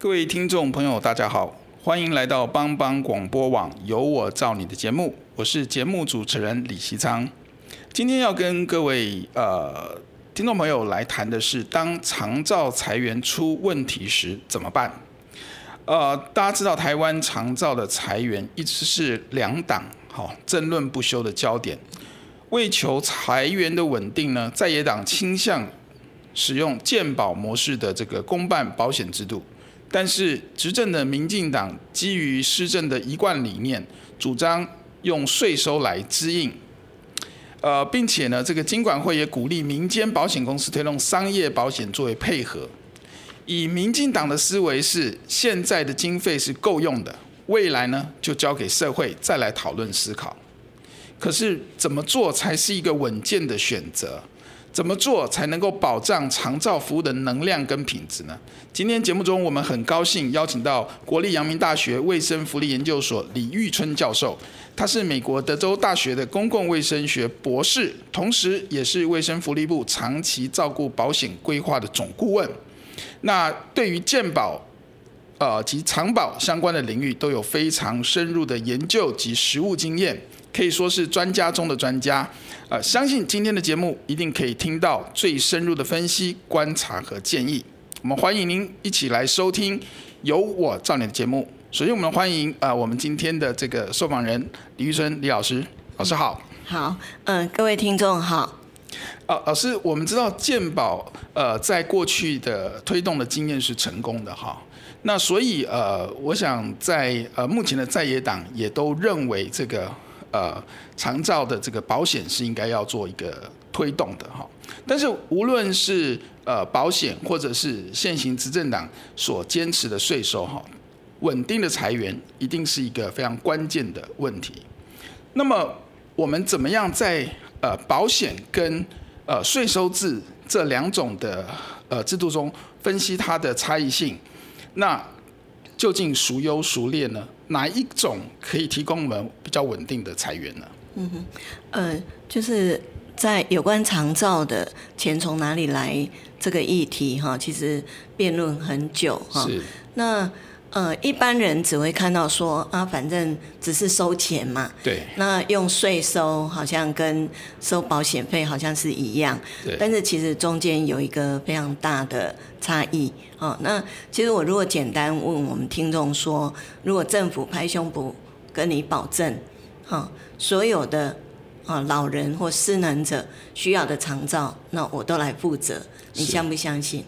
各位听众朋友，大家好，欢迎来到帮帮广播网《有我照你》的节目，我是节目主持人李希昌。今天要跟各位呃听众朋友来谈的是，当长照裁员出问题时怎么办？呃，大家知道台湾长照的裁员一直是两党好争论不休的焦点。为求裁员的稳定呢，在野党倾向使用健保模式的这个公办保险制度。但是执政的民进党基于施政的一贯理念，主张用税收来支应，呃，并且呢，这个金管会也鼓励民间保险公司推动商业保险作为配合。以民进党的思维是，现在的经费是够用的，未来呢就交给社会再来讨论思考。可是怎么做才是一个稳健的选择？怎么做才能够保障长照服务的能量跟品质呢？今天节目中，我们很高兴邀请到国立阳明大学卫生福利研究所李玉春教授，他是美国德州大学的公共卫生学博士，同时也是卫生福利部长期照顾保险规划的总顾问。那对于健保，呃及长保相关的领域，都有非常深入的研究及实务经验。可以说是专家中的专家，呃，相信今天的节目一定可以听到最深入的分析、观察和建议。我们欢迎您一起来收听《由我造你》的节目。首先，我们欢迎呃我们今天的这个受访人李玉春李老师，老师好。好，嗯、呃，各位听众好。呃，老师，我们知道健保呃在过去的推动的经验是成功的哈。那所以呃，我想在呃目前的在野党也都认为这个。呃，长照的这个保险是应该要做一个推动的哈，但是无论是呃保险或者是现行执政党所坚持的税收哈，稳定的裁员一定是一个非常关键的问题。那么我们怎么样在呃保险跟呃税收制这两种的呃制度中分析它的差异性？那究竟孰优孰劣呢？哪一种可以提供我们比较稳定的裁员呢？嗯哼，呃，就是在有关长照的钱从哪里来这个议题哈，其实辩论很久哈。是。那呃，一般人只会看到说啊，反正只是收钱嘛。对。那用税收好像跟收保险费好像是一样。对。但是其实中间有一个非常大的差异。哦，那其实我如果简单问我们听众说，如果政府拍胸脯跟你保证，哈，所有的啊老人或失能者需要的长照，那我都来负责，你相不相信？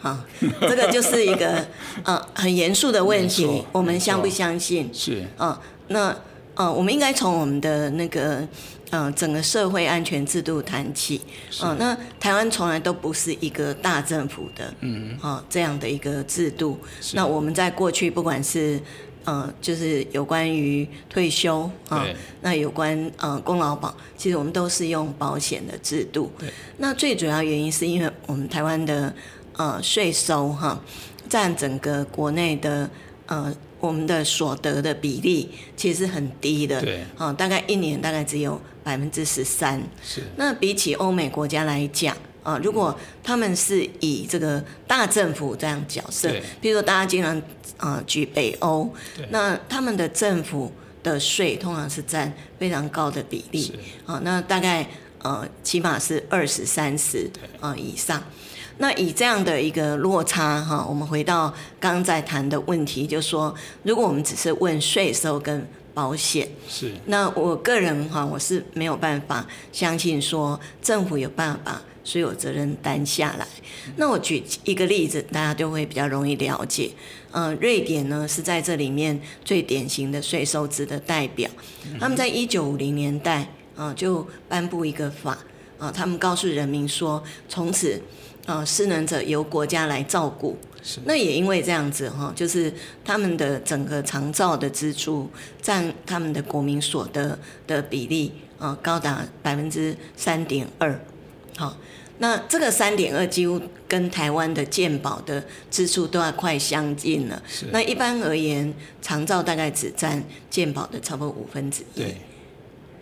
好，这个就是一个 呃很严肃的问题，我们相不相信？是啊，那呃我们应该从我们的那个呃整个社会安全制度谈起。嗯，那台湾从来都不是一个大政府的，嗯嗯，这样的一个制度。那我们在过去不管是呃就是有关于退休啊，那有关呃功劳保，其实我们都是用保险的制度。对，那最主要原因是因为我们台湾的。呃，税收哈占整个国内的呃我们的所得的比例其实很低的，对，啊，大概一年大概只有百分之十三。是。那比起欧美国家来讲，啊，如果他们是以这个大政府这样角色，比如说大家经常啊举北欧，那他们的政府的税通常是占非常高的比例，啊，那大概呃起码是二十三十啊以上。那以这样的一个落差哈，我们回到刚刚在谈的问题，就是说，如果我们只是问税收跟保险，是，那我个人哈，我是没有办法相信说政府有办法把所有责任担下来。那我举一个例子，大家就会比较容易了解。呃，瑞典呢是在这里面最典型的税收制的代表，他们在一九五零年代啊、呃、就颁布一个法。啊，他们告诉人民说，从此，啊，失能者由国家来照顾。是。那也因为这样子哈，就是他们的整个长照的支出占他们的国民所得的比例啊，高达百分之三点二。好，那这个三点二几乎跟台湾的健保的支出都要快相近了。是。那一般而言，长照大概只占健保的差不多五分之一。对。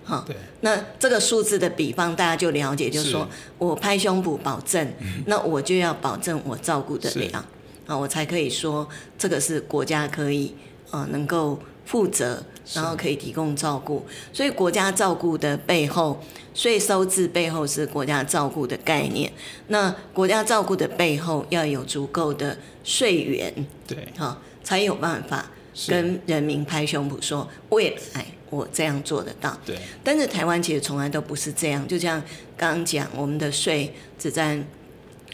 好，那这个数字的比方，大家就了解，就是。说我拍胸脯保证，那我就要保证我照顾得了，啊，我才可以说这个是国家可以呃能够负责，然后可以提供照顾。所以国家照顾的背后，税收制背后是国家照顾的概念。那国家照顾的背后要有足够的税源，对，哈，才有办法跟人民拍胸脯说未来。我这样做得到，对。但是台湾其实从来都不是这样，就像刚刚讲，我们的税只占，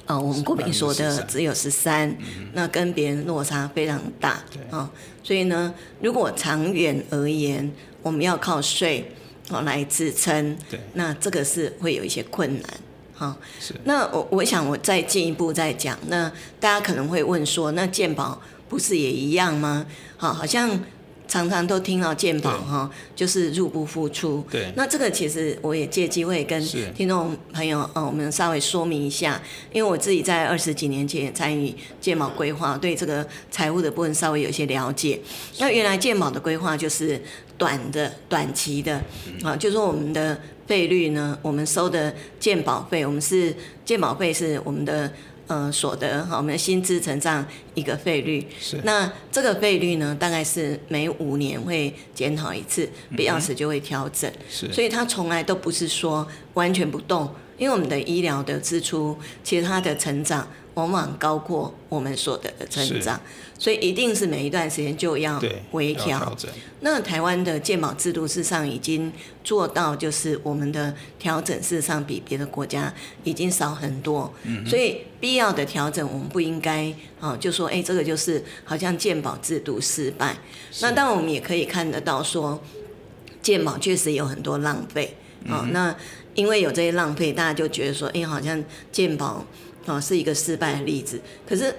呃，我们国民所得只有十三，嗯，那跟别人落差非常大，对啊，哦。所以呢，如果长远而言，我们要靠税哦来支撑，对，那这个是会有一些困难，哈，哦。是。那我我想我再进一步再讲，那大家可能会问说，那健保不是也一样吗？好，哦，好像。常常都听到健保哈，就是入不敷出。对，那这个其实我也借机会跟听众朋友，呃，我们稍微说明一下，因为我自己在二十几年前也参与健保规划，对这个财务的部分稍微有一些了解。那原来健保的规划就是短的、短期的，啊，就是说我们的费率呢，我们收的健保费，我们是健保费是我们的。呃，所得哈，我们的薪资成长一个费率，是。那这个费率呢，大概是每五年会检讨一次，必要时就会调整，是，所以它从来都不是说完全不动，因为我们的医疗的支出，其实它的成长。往往高过我们所得的成长，所以一定是每一段时间就要微调。那台湾的健保制度事实上已经做到，就是我们的调整事实上比别的国家已经少很多。嗯、所以必要的调整，我们不应该啊，就说哎、欸，这个就是好像健保制度失败。那当然我们也可以看得到说，健保确实有很多浪费啊、嗯。那因为有这些浪费，大家就觉得说，哎、欸，好像健保。哦，是一个失败的例子。可是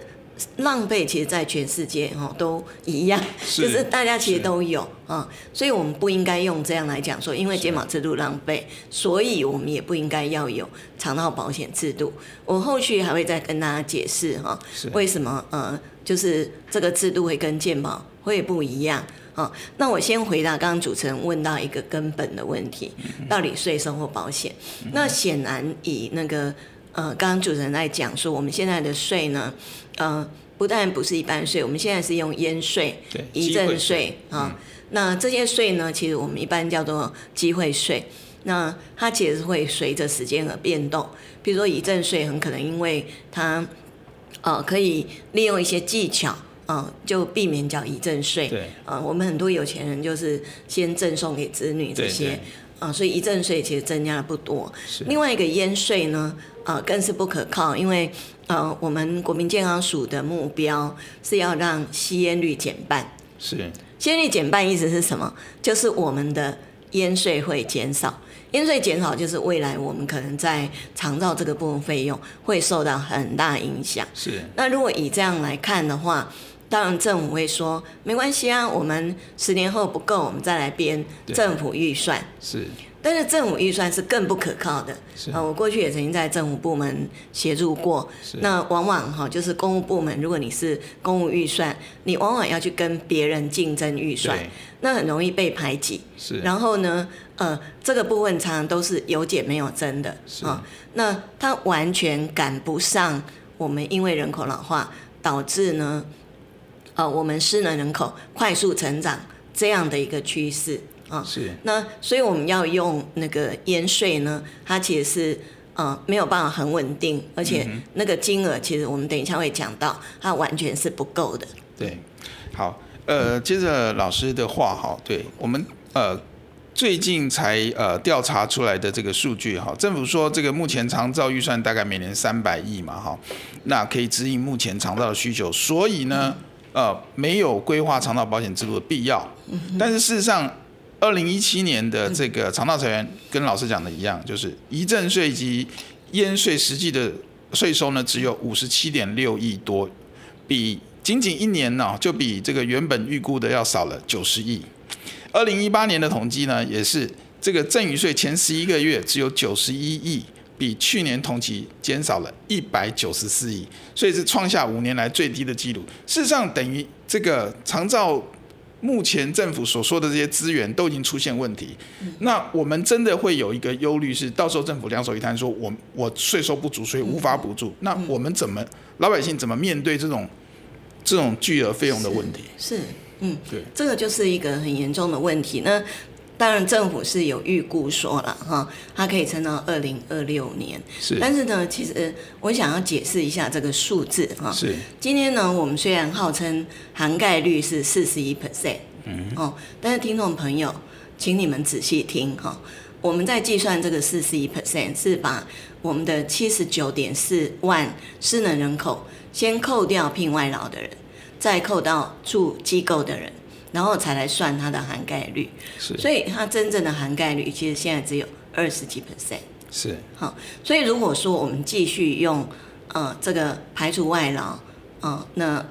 浪费，其实在全世界哦都一样，就是大家其实都有啊，所以我们不应该用这样来讲说，因为健保制度浪费，所以我们也不应该要有肠道保险制度。我后续还会再跟大家解释哈，为什么呃，就是这个制度会跟健保会不一样啊？那我先回答刚刚主持人问到一个根本的问题，到底税收或保险？那显然以那个。呃，刚刚主持人在讲说，我们现在的税呢，呃，不但不是一般税，我们现在是用烟税、遗赠税啊。那这些税呢，其实我们一般叫做机会税。那它其实是会随着时间而变动。比如说遗赠税，很可能因为它呃可以利用一些技巧嗯、呃，就避免缴遗赠税。对。啊、呃，我们很多有钱人就是先赠送给子女这些啊、呃，所以遗赠税其实增加的不多。另外一个烟税呢？啊、呃，更是不可靠，因为呃，我们国民健康署的目标是要让吸烟率减半。是，吸烟率减半意思是什么？就是我们的烟税会减少，烟税减少就是未来我们可能在长照这个部分费用会受到很大影响。是，那如果以这样来看的话，当然政府会说没关系啊，我们十年后不够，我们再来编政府预算。是。但是政府预算是更不可靠的。是啊，我过去也曾经在政府部门协助过。那往往哈，就是公务部门，如果你是公务预算，你往往要去跟别人竞争预算，那很容易被排挤。是。然后呢，呃，这个部分常常都是有减没有增的。是。啊，那它完全赶不上我们因为人口老化导致呢，呃，我们失能人口快速成长这样的一个趋势。啊，是。那所以我们要用那个烟税呢，它其实是呃没有办法很稳定，而且那个金额其实我们等一下会讲到，它完全是不够的。对，好，呃，接着老师的话哈，对我们呃。最近才呃调查出来的这个数据哈，政府说这个目前长照预算大概每年三百亿嘛哈，那可以指引目前长照的需求，所以呢呃没有规划长照保险制度的必要。但是事实上，二零一七年的这个肠道裁员跟老师讲的一样，就是遗赠税及烟税实际的税收呢只有五十七点六亿多，比仅仅一年呢就比这个原本预估的要少了九十亿。二零一八年的统计呢，也是这个赠与税前十一个月只有九十一亿，比去年同期减少了一百九十四亿，所以是创下五年来最低的记录。事实上，等于这个长照目前政府所说的这些资源都已经出现问题。那我们真的会有一个忧虑，是到时候政府两手一摊，说我我税收不足，所以无法补助。那我们怎么老百姓怎么面对这种这种巨额费用的问题？是。是嗯，对，这个就是一个很严重的问题。那当然政府是有预估说了哈，它可以撑到二零二六年。是，但是呢，其实我想要解释一下这个数字哈。是，今天呢，我们虽然号称涵盖率是四十一 percent，嗯，哦，但是听众朋友，请你们仔细听哈，我们在计算这个四十一 percent 是把我们的七十九点四万失能人口先扣掉聘外劳的人。再扣到住机构的人，然后才来算它的涵盖率。是，所以它真正的涵盖率其实现在只有二十几 percent。是，好，所以如果说我们继续用呃这个排除外劳，嗯、呃，那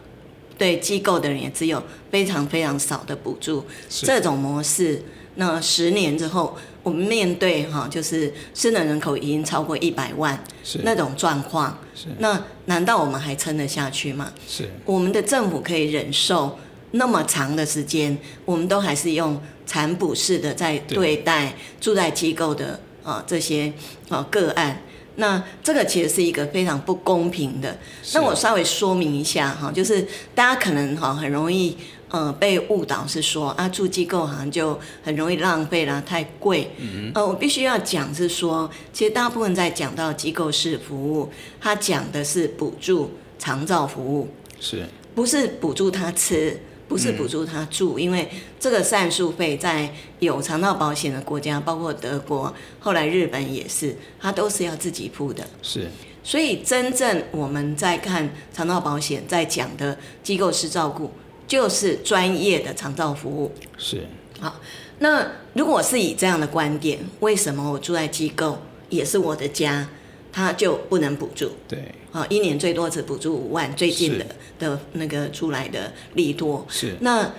对机构的人也只有非常非常少的补助。这种模式，那十年之后，我们面对哈，就是失能人口已经超过一百万，是那种状况，是那难道我们还撑得下去吗？是我们的政府可以忍受那么长的时间，我们都还是用残补式的在对待住在机构的啊这些啊个案，那这个其实是一个非常不公平的。那我稍微说明一下哈，就是大家可能哈很容易。呃，被误导是说啊，住机构好像就很容易浪费啦，太贵。嗯。呃，我必须要讲是说，其实大部分在讲到机构式服务，他讲的是补助长照服务，是，不是补助他吃，不是补助他住，嗯，因为这个膳宿费在有肠道保险的国家，包括德国，后来日本也是，他都是要自己付的。是。所以真正我们在看肠道保险在讲的机构式照顾。就是专业的肠道服务是好。那如果是以这样的观点，为什么我住在机构也是我的家，他就不能补助？对，好，一年最多只补助五万，最近的的那个出来的利多是。那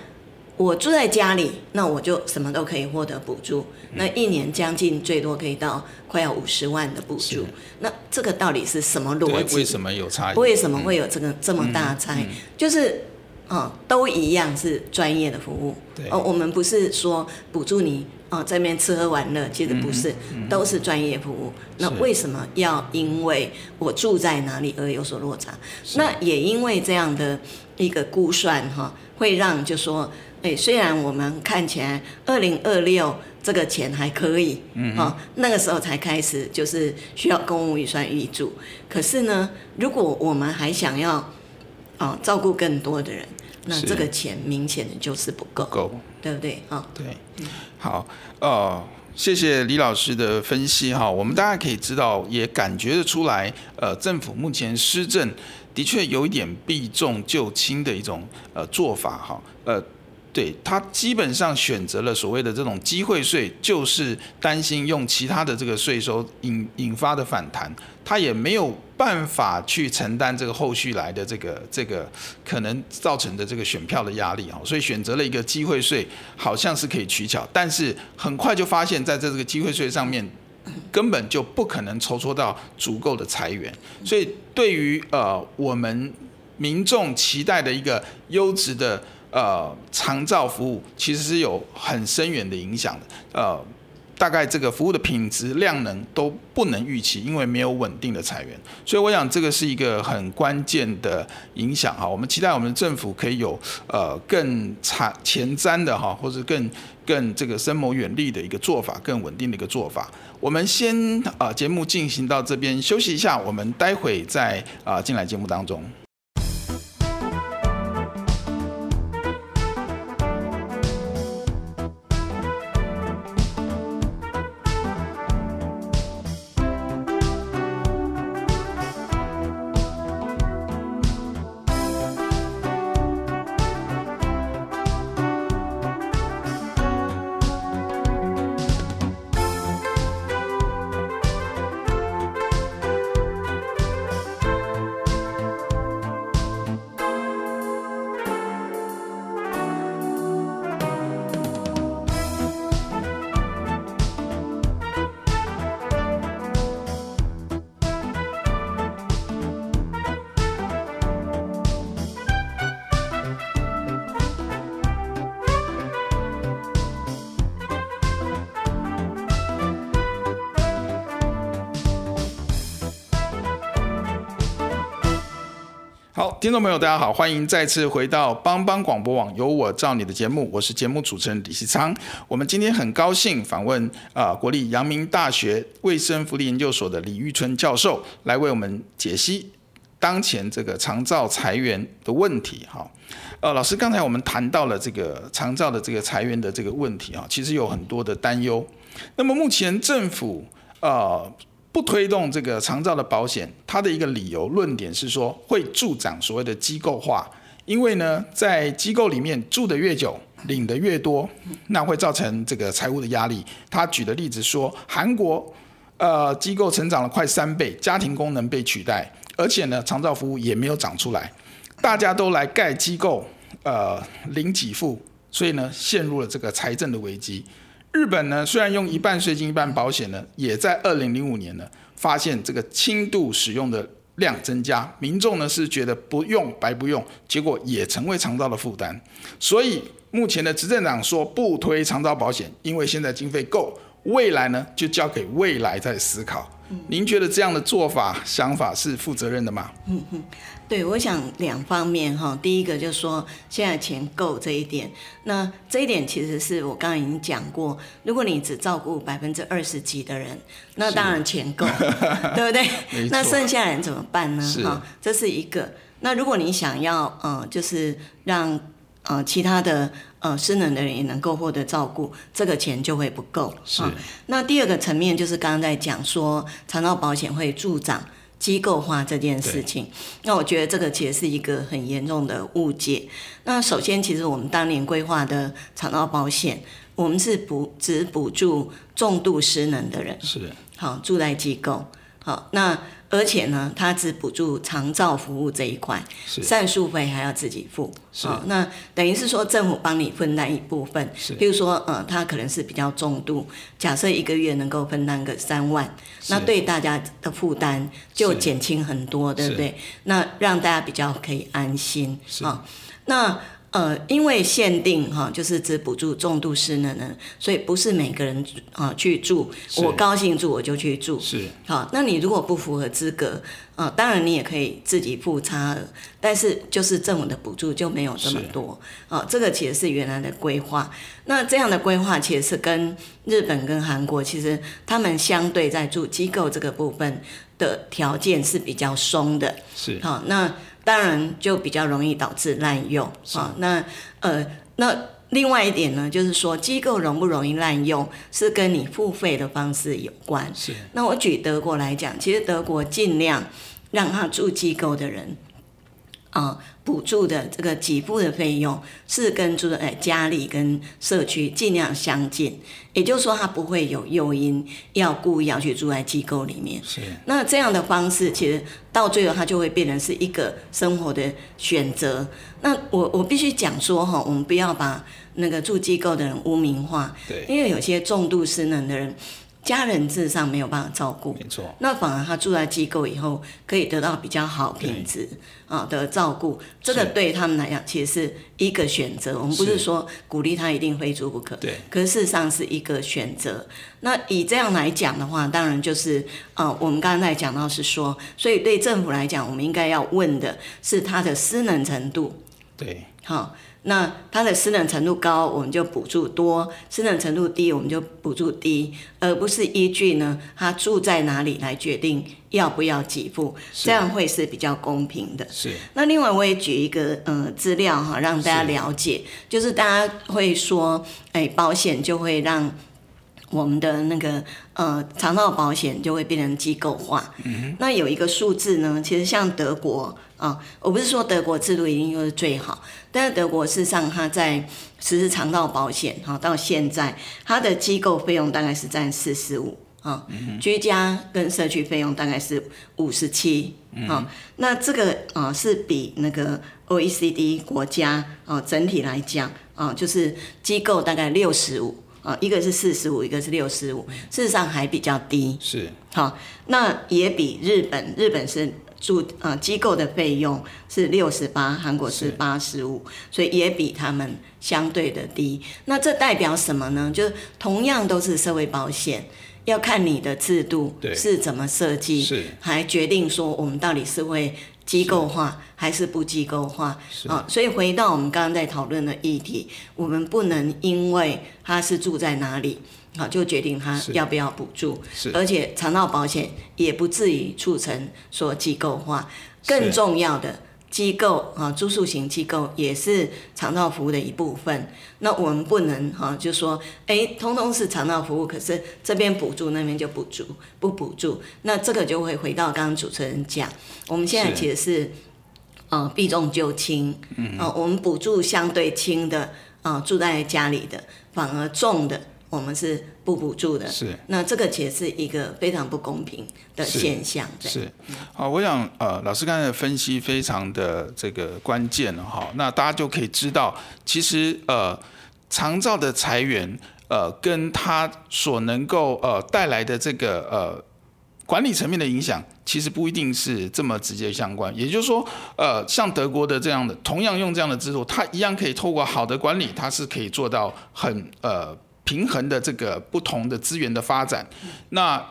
我住在家里，那我就什么都可以获得补助，嗯。那一年将近最多可以到快要五十万的补助。那这个到底是什么逻辑？为什么有差异？为什么会有这个这么大差异？嗯嗯嗯。就是。哦，都一样是专业的服务。对。哦，我们不是说补助你哦，在那边吃喝玩乐，其实不是，嗯、都是专业服务。那为什么要因为我住在哪里而有所落差？那也因为这样的一个估算哈、哦，会让就说，哎，虽然我们看起来二零二六这个钱还可以，嗯，哦，那个时候才开始就是需要公务预算预注，可是呢，如果我们还想要哦照顾更多的人。那这个钱明显的就是不够，不够，对不对？啊，对，好，呃，谢谢李老师的分析哈。我们大家可以知道，也感觉得出来，呃，政府目前施政的确有一点避重就轻的一种呃做法哈，呃。对，他基本上选择了所谓的这种机会税，就是担心用其他的这个税收引引发的反弹，他也没有办法去承担这个后续来的这个这个可能造成的这个选票的压力啊，所以选择了一个机会税，好像是可以取巧，但是很快就发现，在这个机会税上面根本就不可能筹措到足够的财源，所以对于呃我们民众期待的一个优质的。呃，长照服务其实是有很深远的影响的。呃，大概这个服务的品质、量能都不能预期，因为没有稳定的财源。所以我想这个是一个很关键的影响哈。我们期待我们政府可以有呃更长前瞻的哈，或者更更这个深谋远虑的一个做法，更稳定的一个做法。我们先啊节目进行到这边休息一下，我们待会再啊进来节目当中。听众朋友，大家好，欢迎再次回到帮帮广播网，有我照你的节目，我是节目主持人李希昌。我们今天很高兴访问啊、国立阳明大学卫生福利研究所的李玉春教授，来为我们解析当前这个长照裁员的问题。哈，呃，老师，刚才我们谈到了这个长照的这个裁员的这个问题啊，其实有很多的担忧。那么目前政府呃。不推动这个长照的保险，它的一个理由论点是说会助长所谓的机构化，因为呢，在机构里面住得越久，领得越多，那会造成这个财务的压力。他举的例子说，韩国呃机构成长了快三倍，家庭功能被取代，而且呢，长照服务也没有长出来，大家都来盖机构，呃零给付，所以呢，陷入了这个财政的危机。日本呢，虽然用一半税金一半保险呢，也在二零零五年呢发现这个轻度使用的量增加，民众呢是觉得不用白不用，结果也成为长照的负担。所以目前的执政党说不推长照保险，因为现在经费够，未来呢就交给未来在思考。您觉得这样的做法想法是负责任的吗？对，我想两方面哈。第一个就是说现在钱够这一点，那这一点其实是我刚刚已经讲过。如果你只照顾百分之二十几的人，那当然钱够，对不对？那剩下人怎么办呢？哈，这是一个。那如果你想要呃，就是让呃其他的。呃，失能的人也能够获得照顾，这个钱就会不够。是、哦。那第二个层面就是刚刚在讲说，长照保险会助长机构化这件事情。那我觉得这个其实是一个很严重的误解。那首先，其实我们当年规划的肠道保险，我们是补只补助重度失能的人。是。好，住在机构。好，那。而且呢，它只补助长照服务这一块，膳宿费还要自己付。是，哦、那等于是说政府帮你分担一部分。是，比如说，呃，他可能是比较重度，假设一个月能够分担个三万，那对大家的负担就减轻很多，对不对？那让大家比较可以安心。是，哦、那。呃，因为限定哈，就是只补助重度失能的人，所以不是每个人啊去住，我高兴住我就去住。是，好，那你如果不符合资格，啊，当然你也可以自己付差额，但是就是政府的补助就没有这么多。啊，这个其实是原来的规划。那这样的规划其实是跟日本跟韩国，其实他们相对在住机构这个部分的条件是比较松的。是，好，那。当然就比较容易导致滥用啊。那呃，那另外一点呢，就是说机构容不容易滥用，是跟你付费的方式有关。是。那我举德国来讲，其实德国尽量让他住机构的人。啊，补助的这个给付的费用是跟住呃家里跟社区尽量相近，也就是说他不会有诱因要故意要去住在机构里面。是。那这样的方式，其实到最后他就会变成是一个生活的选择。那我我必须讲说哈，我们不要把那个住机构的人污名化。对。因为有些重度失能的人。家人事实上没有办法照顾，没错。那反而他住在机构以后，可以得到比较好品质啊的照顾，这个对他们来讲其实是一个选择。我们不是说鼓励他一定非租不可，对。可是事实上是一个选择。那以这样来讲的话，当然就是啊、呃，我们刚才讲到是说，所以对政府来讲，我们应该要问的是他的失能程度，对，好。那它的失能程度高，我们就补助多；失能程度低，我们就补助低，而不是依据呢他住在哪里来决定要不要给付，这样会是比较公平的。是。那另外我也举一个呃资料哈，让大家了解，是就是大家会说，哎，保险就会让我们的那个呃肠道保险就会变成机构化。嗯哼。那有一个数字呢，其实像德国。啊、哦，我不是说德国制度一定就是最好，但是德国事实上它在实施肠道保险，哈，到现在它的机构费用大概是占四十五，啊，居家跟社区费用大概是五十七，啊，那这个啊是比那个 OECD 国家啊整体来讲啊，就是机构大概六十五，啊，一个是四十五，一个是六十五，事实上还比较低，是，好，那也比日本，日本是。住啊机构的费用是六十八，韩国是八十五，所以也比他们相对的低。那这代表什么呢？就是同样都是社会保险，要看你的制度是怎么设计，是还决定说我们到底是会机构化还是不机构化啊。所以回到我们刚刚在讨论的议题，我们不能因为他是住在哪里。好，就决定他要不要补助，而且肠道保险也不至于促成说机构化。更重要的机构啊，住宿型机构也是肠道服务的一部分。那我们不能哈，就说哎，通通是肠道服务，可是这边补助，那边就补助不补助，那这个就会回到刚刚主持人讲，我们现在其实是呃避重就轻，嗯啊，我们补助相对轻的啊，住在家里的，反而重的。我们是不补助的，是那这个其实是一个非常不公平的现象。是，是好，我想呃，老师刚才的分析非常的这个关键哈，那大家就可以知道，其实呃，长照的裁员呃，跟他所能够呃带来的这个呃管理层面的影响，其实不一定是这么直接相关。也就是说，呃，像德国的这样的，同样用这样的制度，它一样可以透过好的管理，它是可以做到很呃。平衡的这个不同的资源的发展，那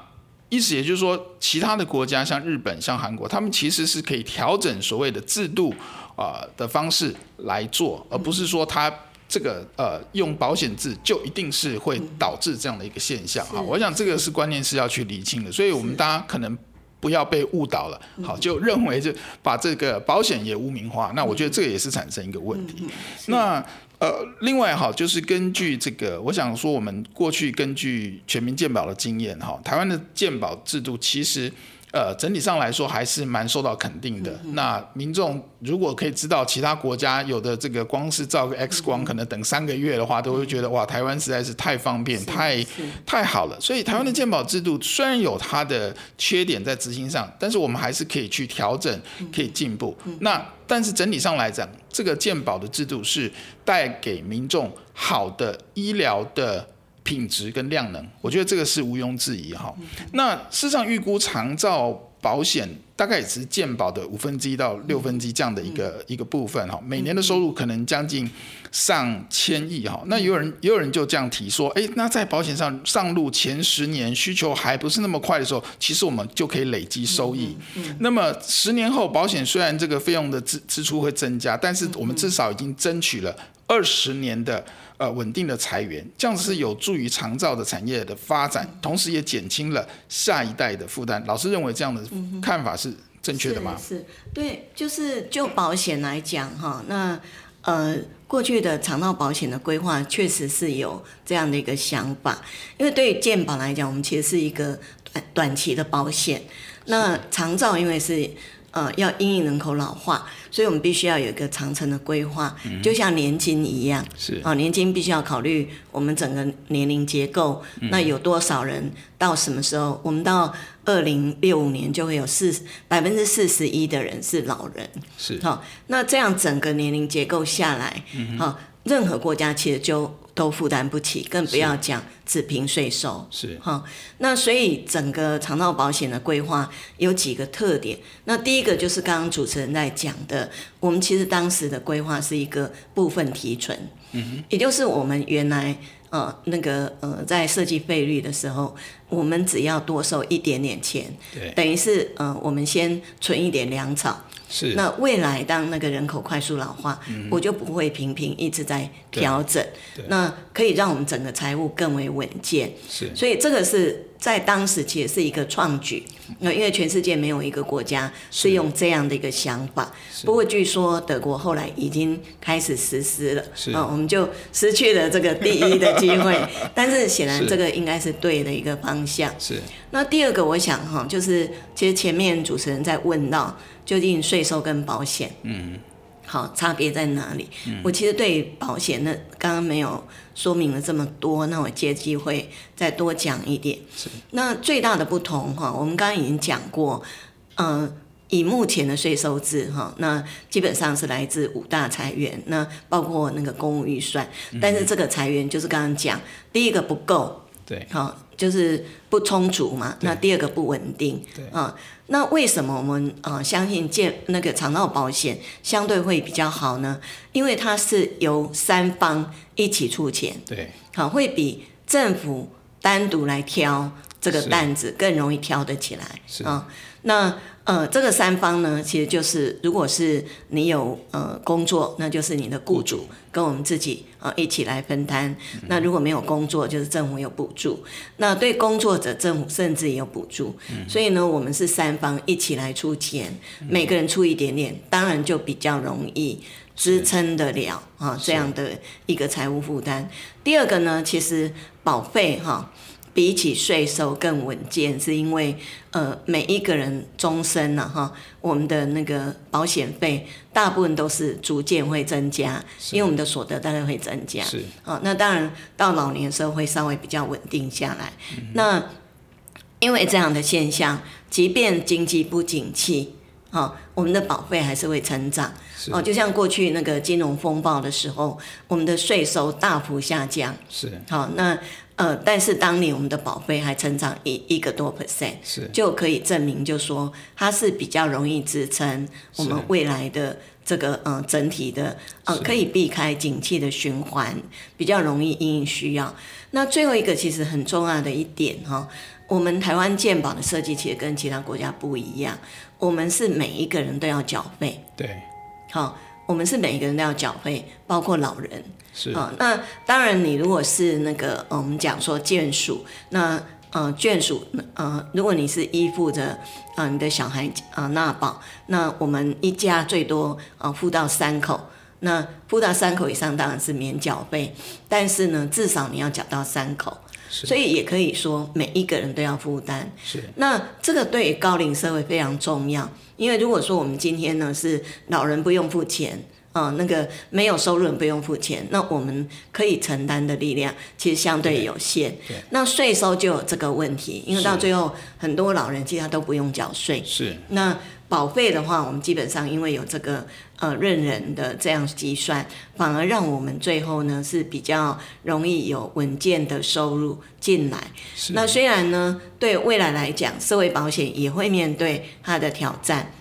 意思也就是说，其他的国家像日本、像韩国，他们其实是可以调整所谓的制度啊、呃、的方式来做，而不是说他这个呃用保险制就一定是会导致这样的一个现象。啊。我想这个是关键是要去理清的，所以我们大家可能不要被误导了，好，就认为就把这个保险也污名化，那我觉得这个也是产生一个问题。那呃，另外哈，就是根据这个，我想说，我们过去根据全民健保的经验哈，台湾的健保制度其实。呃，整体上来说还是蛮受到肯定的。嗯、那民众如果可以知道其他国家有的这个光是照个 X 光，可能等三个月的话，都会觉得哇，台湾实在是太方便，太太好了。所以台湾的健保制度虽然有它的缺点在执行上，但是我们还是可以去调整，可以进步。那但是整体上来讲，这个健保的制度是带给民众好的医疗的。品质跟量能，我觉得这个是毋庸置疑哈。那事实上预估长照保险大概也是健保的五分之一到六分之一这样的一个一个部分哈，每年的收入可能将近上千亿哈。那也有人也有人就这样提说，哎，那在保险上上路前十年需求还不是那么快的时候，其实我们就可以累积收益。那么十年后保险虽然这个费用的支支出会增加，但是我们至少已经争取了二十年的。呃，稳定的财源，这样子是有助于长照的产业的发展，同时也减轻了下一代的负担。老师认为这样的看法是正确的吗？是，对，就是就保险来讲哈，那呃，过去的长照保险的规划确实是有这样的一个想法，因为对于健保来讲，我们其实是一个短短期的保险，那长照因为是。呃，要因应人口老化，所以我们必须要有一个长程的规划，嗯、就像年金一样。是啊，年金必须要考虑我们整个年龄结构，嗯、那有多少人到什么时候？我们到二零六五年就会有四百分之四十一的人是老人。是好，那这样整个年龄结构下来，好、任何国家其实就都负担不起，更不要讲只凭税收。是哈，那所以整个肠道保险的规划有几个特点。那第一个就是刚刚主持人在讲的，我们其实当时的规划是一个部分提存，嗯哼，也就是我们原来呃那个呃在设计费率的时候，我们只要多收一点点钱，对，等于是呃我们先存一点粮草。是，那未来当那个人口快速老化，嗯、我就不会频频一直在调整，那可以让我们整个财务更为稳健。是，所以这个是在当时其实是一个创举，那因为全世界没有一个国家是用这样的一个想法。不过据说德国后来已经开始实施了，是啊，我们就失去了这个第一的机会。但是显然这个应该是对的一个方向。是。那第二个我想哈，就是其实前面主持人在问到。究竟税收跟保险，嗯，好，差别在哪里？嗯、我其实对保险呢，刚刚没有说明了这么多，那我借机会再多讲一点。是，那最大的不同哈，我们刚刚已经讲过，嗯、呃，以目前的税收制哈，那基本上是来自五大裁源，那包括那个公务预算，嗯、但是这个裁源就是刚刚讲，第一个不够，对，好，就是不充足嘛，那第二个不稳定，对啊。那为什么我们呃相信健那个肠道保险相对会比较好呢？因为它是由三方一起出钱，对，好，会比政府单独来挑这个担子更容易挑得起来，是啊。那呃，这个三方呢，其实就是如果是你有呃工作，那就是你的雇主跟我们自己呃一起来分担。嗯、那如果没有工作，就是政府有补助。那对工作者，政府甚至也有补助。嗯、所以呢，我们是三方一起来出钱，嗯、每个人出一点点，当然就比较容易支撑得了啊这样的一个财务负担。第二个呢，其实保费哈。比起税收更稳健，是因为呃每一个人终身了、啊、哈，我们的那个保险费大部分都是逐渐会增加，因为我们的所得大概会增加。是啊，那当然到老年的时候会稍微比较稳定下来。嗯、那因为这样的现象，即便经济不景气，啊，我们的保费还是会成长。是哦，就像过去那个金融风暴的时候，我们的税收大幅下降。是好那。呃，但是当年我们的保费还成长一一个多 percent，是就可以证明，就说它是比较容易支撑我们未来的这个呃整体的呃可以避开景气的循环，比较容易因应需要。那最后一个其实很重要的一点哈、哦，我们台湾健保的设计其实跟其他国家不一样，我们是每一个人都要缴费，对，好、哦，我们是每一个人都要缴费，包括老人。是。啊、哦，那当然，你如果是那个，呃、我们讲说眷属，那呃眷属，呃，如果你是依附着啊、呃、你的小孩啊纳保，那我们一家最多啊付、呃、到三口，那付到三口以上当然是免缴费，但是呢，至少你要缴到三口，是所以也可以说每一个人都要负担。是，那这个对于高龄社会非常重要，因为如果说我们今天呢是老人不用付钱。啊、哦，那个没有收入不用付钱，那我们可以承担的力量其实相对有限。对，那税收就有这个问题，因为到最后很多老人其实他都不用缴税。是。那保费的话，我们基本上因为有这个呃认人的这样计算，反而让我们最后呢是比较容易有稳健的收入进来。是。那虽然呢，对未来来讲，社会保险也会面对它的挑战。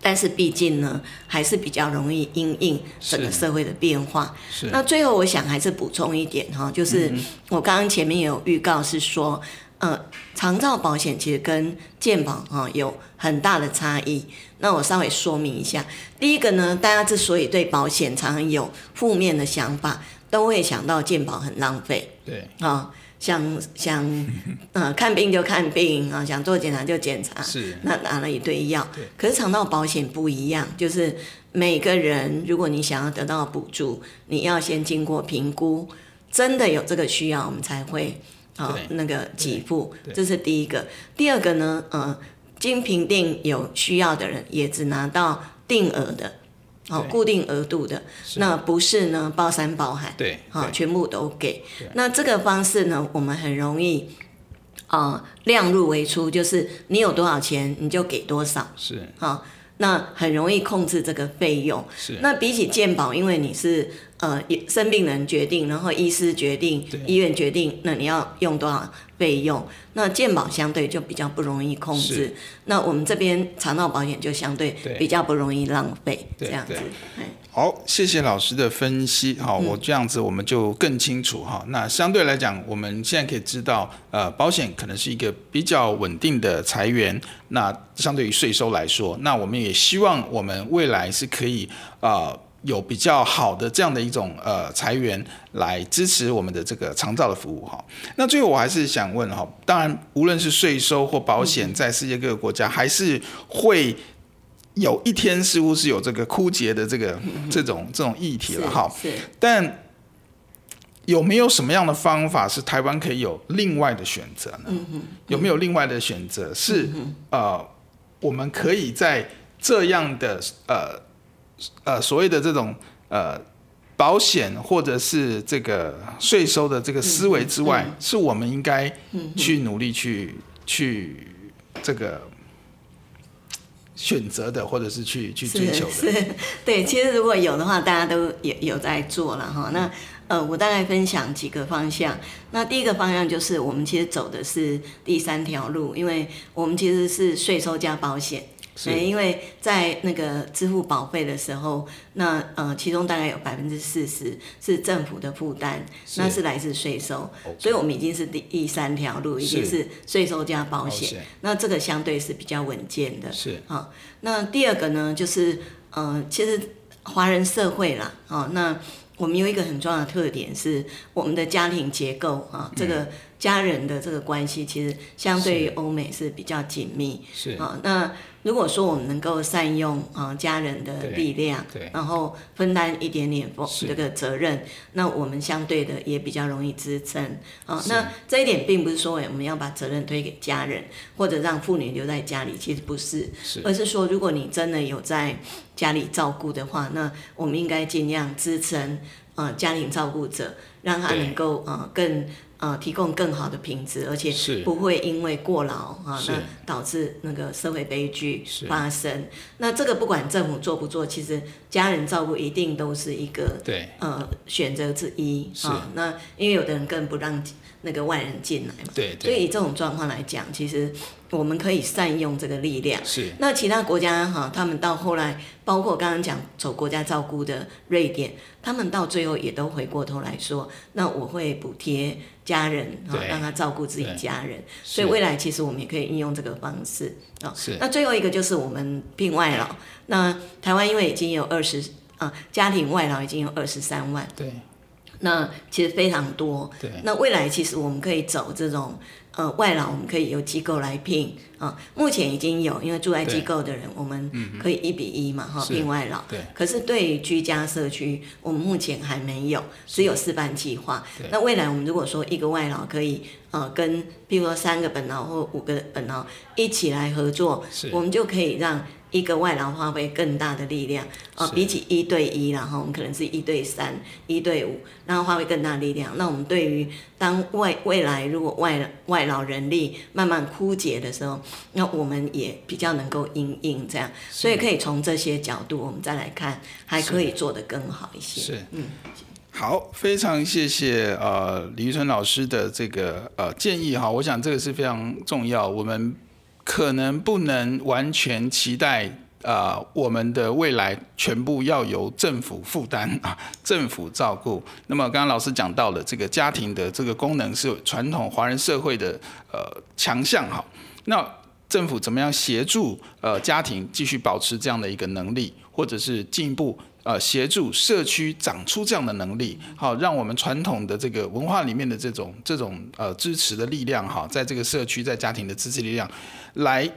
但是毕竟呢，还是比较容易因应整个社会的变化。是那最后我想还是补充一点哈，就是我刚刚前面也有预告是说，呃，长照保险其实跟健保哈有很大的差异。那我稍微说明一下。第一个呢，大家之所以对保险常常有负面的想法，都会想到健保很浪费。对。啊。想想，呃，看病就看病啊，想做检查就检查，是，那拿了一堆药。对可是长照保险不一样，就是每个人，如果你想要得到补助，你要先经过评估，真的有这个需要，我们才会啊对那个给付。这是第一个。第二个呢，呃，经评定有需要的人，也只拿到定额的。好，固定额度的，那不是呢，包山包海，对，好，全部都给。那这个方式呢，我们很容易啊、呃，量入为出，就是你有多少钱你就给多少，是，好，那很容易控制这个费用。是。那比起健保，因为你是呃生病人决定，然后医师决定，医院决定，那你要用多少费用？那健保相对就比较不容易控制。那我们这边肠道保险就相对比较不容易浪费，这样子。好，谢谢老师的分析。好，我这样子我们就更清楚哈。那相对来讲，我们现在可以知道，呃，保险可能是一个比较稳定的财源。那相对于税收来说，那我们也希望我们未来是可以啊、呃、有比较好的这样的一种呃裁员来支持我们的这个长照的服务哈。那最后我还是想问哈，当然无论是税收或保险，在世界各个国家还是会。有一天似乎是有这个枯竭的这个这种这种议题了哈，但有没有什么样的方法是台湾可以有另外的选择呢？有没有另外的选择是呃，我们可以在这样的呃呃所谓的这种呃保险或者是这个税收的这个思维之外，是我们应该去努力去去这个。选择的，或者是去去追求的，是，是，对。其实如果有的话，大家都有有在做了哈。那呃，我大概分享几个方向。那第一个方向就是，我们其实走的是第三条路，因为我们其实是税收加保险。是，因为在那个支付保费的时候，那呃，其中大概有百分之四十是政府的负担，那是来自税收，okay. 所以我们已经是第第三条路，已经是税收加保险，那这个相对是比较稳健的。是。啊，那第二个呢，就是呃，其实华人社会啦，啊，那我们有一个很重要的特点是我们的家庭结构啊，这个。嗯家人的这个关系其实相对于欧美是比较紧密，是。啊。那如果说我们能够善用啊家人的力量，对，然后分担一点点这个责任，那我们相对的也比较容易支撑啊。那这一点并不是说我们要把责任推给家人，或者让妇女留在家里，其实不是，是，而是说如果你真的有在家里照顾的话，那我们应该尽量支撑啊家庭照顾者，让他能够啊更。呃，提供更好的品质，而且不会因为过劳啊，那导致那个社会悲剧发生。那这个不管政府做不做，其实家人照顾一定都是一个对呃选择之一啊。那因为有的人更不让那个外人进来嘛，对，对，所以以这种状况来讲，其实。我们可以善用这个力量。是。那其他国家哈，他们到后来，包括刚刚讲走国家照顾的瑞典，他们到最后也都回过头来说，那我会补贴家人啊，让他照顾自己家人。所以未来其实我们也可以应用这个方式啊。是。那最后一个就是我们聘外劳。那台湾因为已经有二十啊，家庭外劳已经有二十三万。对。那其实非常多。对。那未来其实我们可以走这种。呃，外劳我们可以由机构来聘啊，目前已经有，因为住在机构的人，我们可以一比一嘛哈，聘外劳。对。可是对于居家社区，我们目前还没有，只有示范计划。那未来我们如果说一个外劳可以呃跟，比如说三个本劳或五个本劳一起来合作，我们就可以让。一个外劳发挥更大的力量啊，比起一对一，然后我们可能是一对三、一对五，然后发挥更大的力量。那我们对于当外未来如果外外劳人力慢慢枯竭的时候，那我们也比较能够应应这样。所以可以从这些角度，我们再来看，还可以做得更好一些。是，嗯，好，非常谢谢呃李玉春老师的这个呃建议哈，我想这个是非常重要，我们。可能不能完全期待啊、呃，我们的未来全部要由政府负担 啊，政府照顾。那么刚刚老师讲到了这个家庭的这个功能是传统华人社会的呃强项哈。那政府怎么样协助呃家庭继续保持这样的一个能力，或者是进一步？呃，协助社区长出这样的能力，好，让我们传统的这个文化里面的这种这种呃支持的力量，哈，在这个社区在家庭的支持力量，来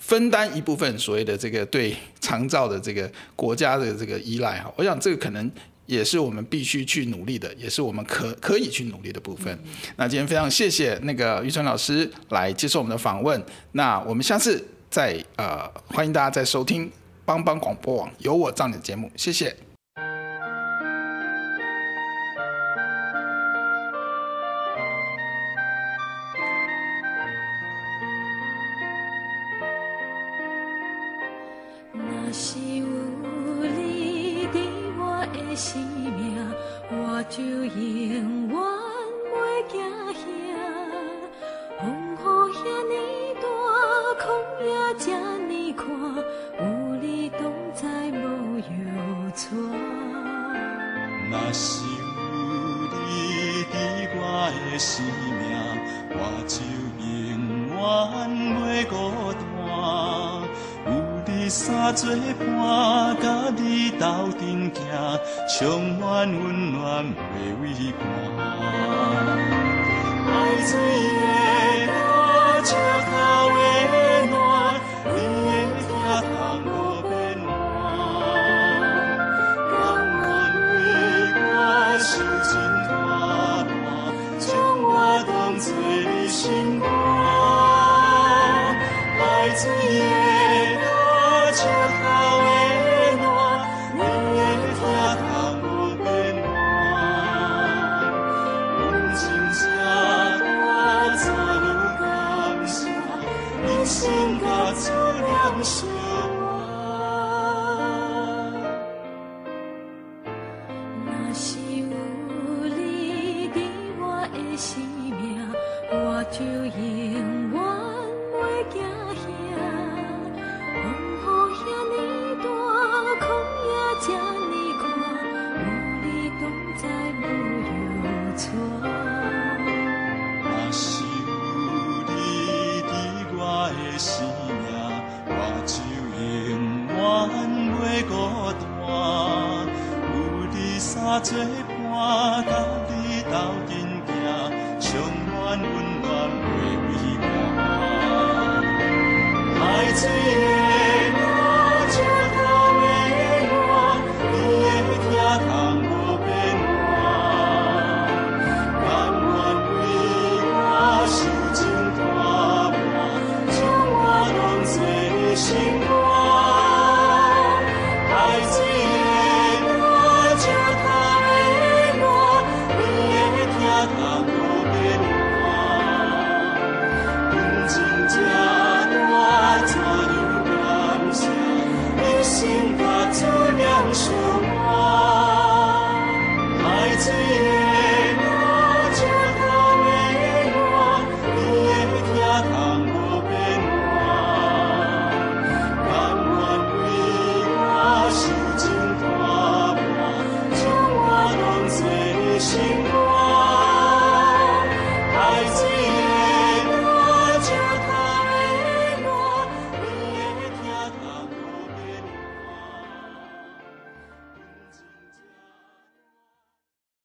分担一部分所谓的这个对长照的这个国家的这个依赖，哈，我想这个可能也是我们必须去努力的，也是我们可可以去努力的部分。那今天非常谢谢那个玉春老师来接受我们的访问，那我们下次再呃欢迎大家再收听。帮帮广播网有我照你的节目，谢谢。心。